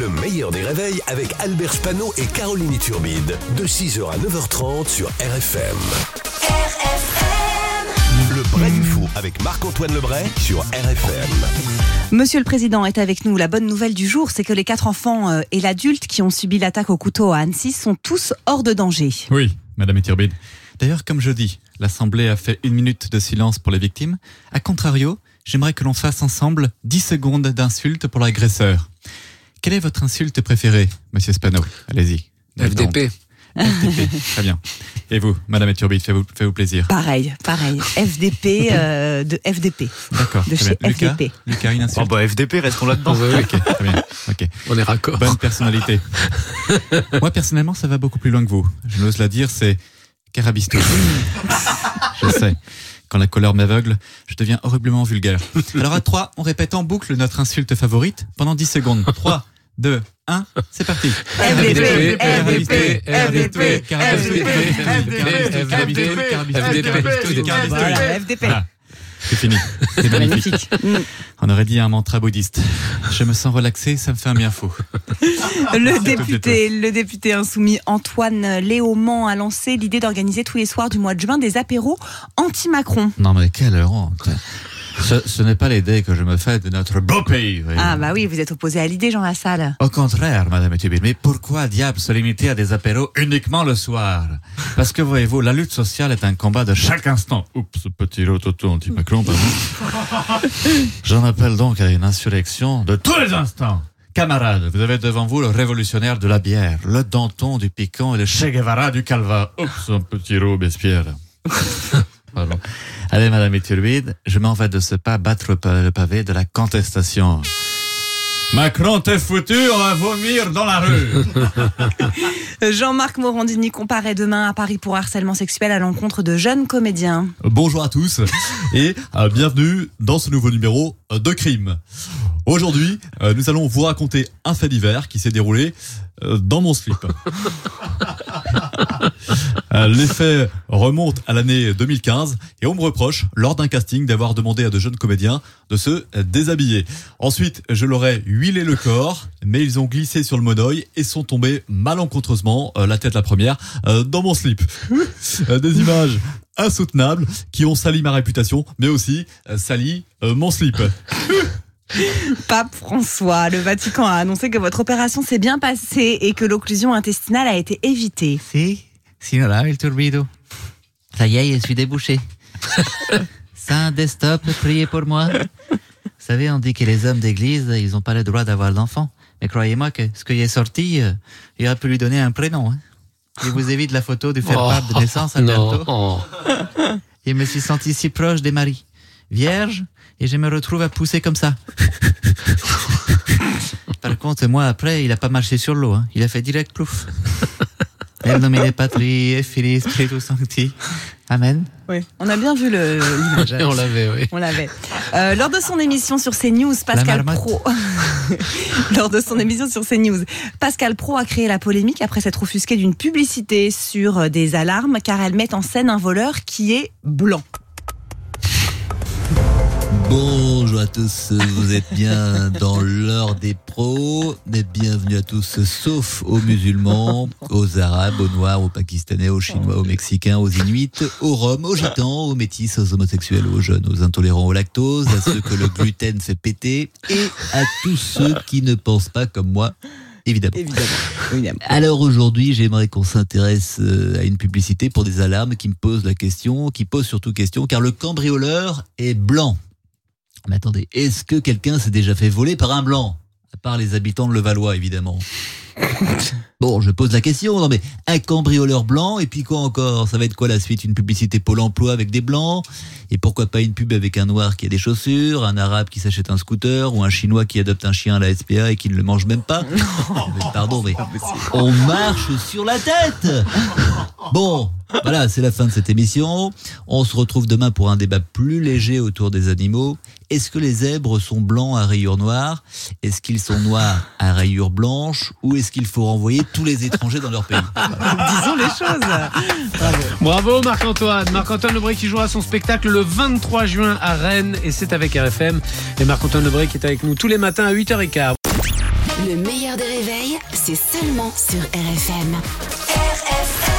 Le meilleur des réveils avec Albert Spano et Caroline Turbide. De 6h à 9h30 sur RFM. Le vrai du faux avec Marc-Antoine Lebray sur RFM. Monsieur le Président est avec nous. La bonne nouvelle du jour, c'est que les quatre enfants euh, et l'adulte qui ont subi l'attaque au couteau à Annecy sont tous hors de danger. Oui, Madame Iturbide. D'ailleurs, comme je dis, l'Assemblée a fait une minute de silence pour les victimes. A contrario, j'aimerais que l'on fasse ensemble 10 secondes d'insulte pour l'agresseur. Quelle est votre insulte préférée, Monsieur Spano? Allez-y. FDP. FDP, très bien. Et vous, Madame Iturbide, faites-vous plaisir. Pareil, pareil. FDP euh, de FDP. D'accord, de chez. Lucas, FDP. Lucas, une insulte Oh bah FDP, restons là-dedans. Ok, très bien. Ok. On est raccord. Bonne personnalité. Moi, personnellement, ça va beaucoup plus loin que vous. Je n'ose la dire, c'est carabistou. je sais. Quand la colère m'aveugle, je deviens horriblement vulgaire. Alors à 3, on répète en boucle notre insulte favorite pendant 10 secondes. 3, 2, 1, c'est parti. FDP, FDP, FDP. Voilà, FDP. Voilà. C'est fini. C'est magnifique. Mm. On aurait dit un mantra bouddhiste. Je me sens relaxé, ça me fait un bien fou. Le député, le député insoumis Antoine Léaumont a lancé l'idée d'organiser tous les soirs du mois de juin des apéros anti-Macron. Non mais quelle honte. Ce, ce n'est pas l'idée que je me fais de notre beau pays. Ah bah oui, vous êtes opposé à l'idée, Jean Lassalle. Au contraire, Madame Etubile, mais pourquoi diable se limiter à des apéros uniquement le soir? Parce que voyez-vous, la lutte sociale est un combat de chaque instant. Oups, petit rototo anti-Macron, pardon. J'en appelle donc à une insurrection de tous les instants. Camarades, vous avez devant vous le révolutionnaire de la bière, le Danton du piquant et le Che Guevara du Calva. Oups, un petit Robespierre. Pardon. Allez, Madame Iturbide, je m'en vais de ce pas battre le pa- le pavé de la contestation. Macron, t'es foutu, on va vomir dans la rue. Jean-Marc Morandini comparaît demain à Paris pour harcèlement sexuel à l'encontre de jeunes comédiens. Bonjour à tous et euh, bienvenue dans ce nouveau numéro euh, de Crime. Aujourd'hui, euh, nous allons vous raconter un fait divers qui s'est déroulé dans mon slip. Euh, Les faits remontent à l'année 2015 et on me reproche, lors d'un casting, d'avoir demandé à de jeunes comédiens de se déshabiller. Ensuite, je leur ai huilé le corps, mais ils ont glissé sur le monoeil et sont tombés malencontreusement, euh, la tête la première, euh, dans mon slip. Des images insoutenables qui ont sali ma réputation, mais aussi sali mon slip. Pape François, le Vatican a annoncé que votre opération s'est bien passée et que l'occlusion intestinale a été évitée. Si, signora il turbido. Ça y est, je suis débouché. Saint Desktop, priez pour moi. Vous savez, on dit que les hommes d'église, ils n'ont pas le droit d'avoir d'enfants. Mais croyez-moi que ce qui est sorti, euh, il aurait pu lui donner un prénom. Hein. Il vous évite la photo du faire part de naissance, Alberto. non. Et me suis senti si proche des maris. Vierge, et je me retrouve à pousser comme ça. Par contre, moi, après, il a pas marché sur l'eau. hein. Il a fait direct plouf. El nomine Patri et Filii Spiritus Sancti. Amen. Oui, on a bien vu le-. On l'avait, oui. On l'avait. Euh, lors de son émission sur CNews, Pascal. Pro. lors de son émission sur CNews, Pascal Pro a créé la polémique après s'être offusqué d'une publicité sur euh, des alarmes car elle met en scène un voleur qui est blanc. Bonjour à tous, vous êtes bien dans l'heure des pros, mais bienvenue à tous, sauf aux musulmans, aux arabes, aux noirs, aux pakistanais, aux chinois, aux mexicains, aux inuits, aux roms, aux gitans, aux métis, aux homosexuels, aux jeunes, aux intolérants au lactose, à ceux que le gluten fait péter, et à tous ceux qui ne pensent pas comme moi, évidemment. Évidemment. évidemment. Alors aujourd'hui, j'aimerais qu'on s'intéresse euh, à une publicité pour des alarmes qui me posent la question, qui pose surtout question, car le cambrioleur est blanc. Mais attendez, est-ce que quelqu'un s'est déjà fait voler par un blanc? À part les habitants de Levallois, évidemment. Bon, je pose la question, non mais un cambrioleur blanc, et puis quoi encore? Ça va être quoi la suite? Une publicité Pôle emploi avec des blancs? Et pourquoi pas une pub avec un noir qui a des chaussures, un arabe qui s'achète un scooter, ou un chinois qui adopte un chien à la SPA et qui ne le mange même pas? Mais Pardon, mais on marche sur la tête! Bon, voilà, c'est la fin de cette émission. On se retrouve demain pour un débat plus léger autour des animaux. Est-ce que les zèbres sont blancs à rayures noires? Est-ce qu'ils sont noirs à rayures blanches? Ou est-ce qu'il faut renvoyer tous les étrangers dans leur pays Disons les choses. Bravo. Bravo Marc-Antoine. Marc-Antoine Lebré qui jouera son spectacle le 23 juin à Rennes et c'est avec RFM. Et Marc-Antoine Lebré qui est avec nous tous les matins à 8h15. Le meilleur des réveils, c'est seulement sur RFM. RFM.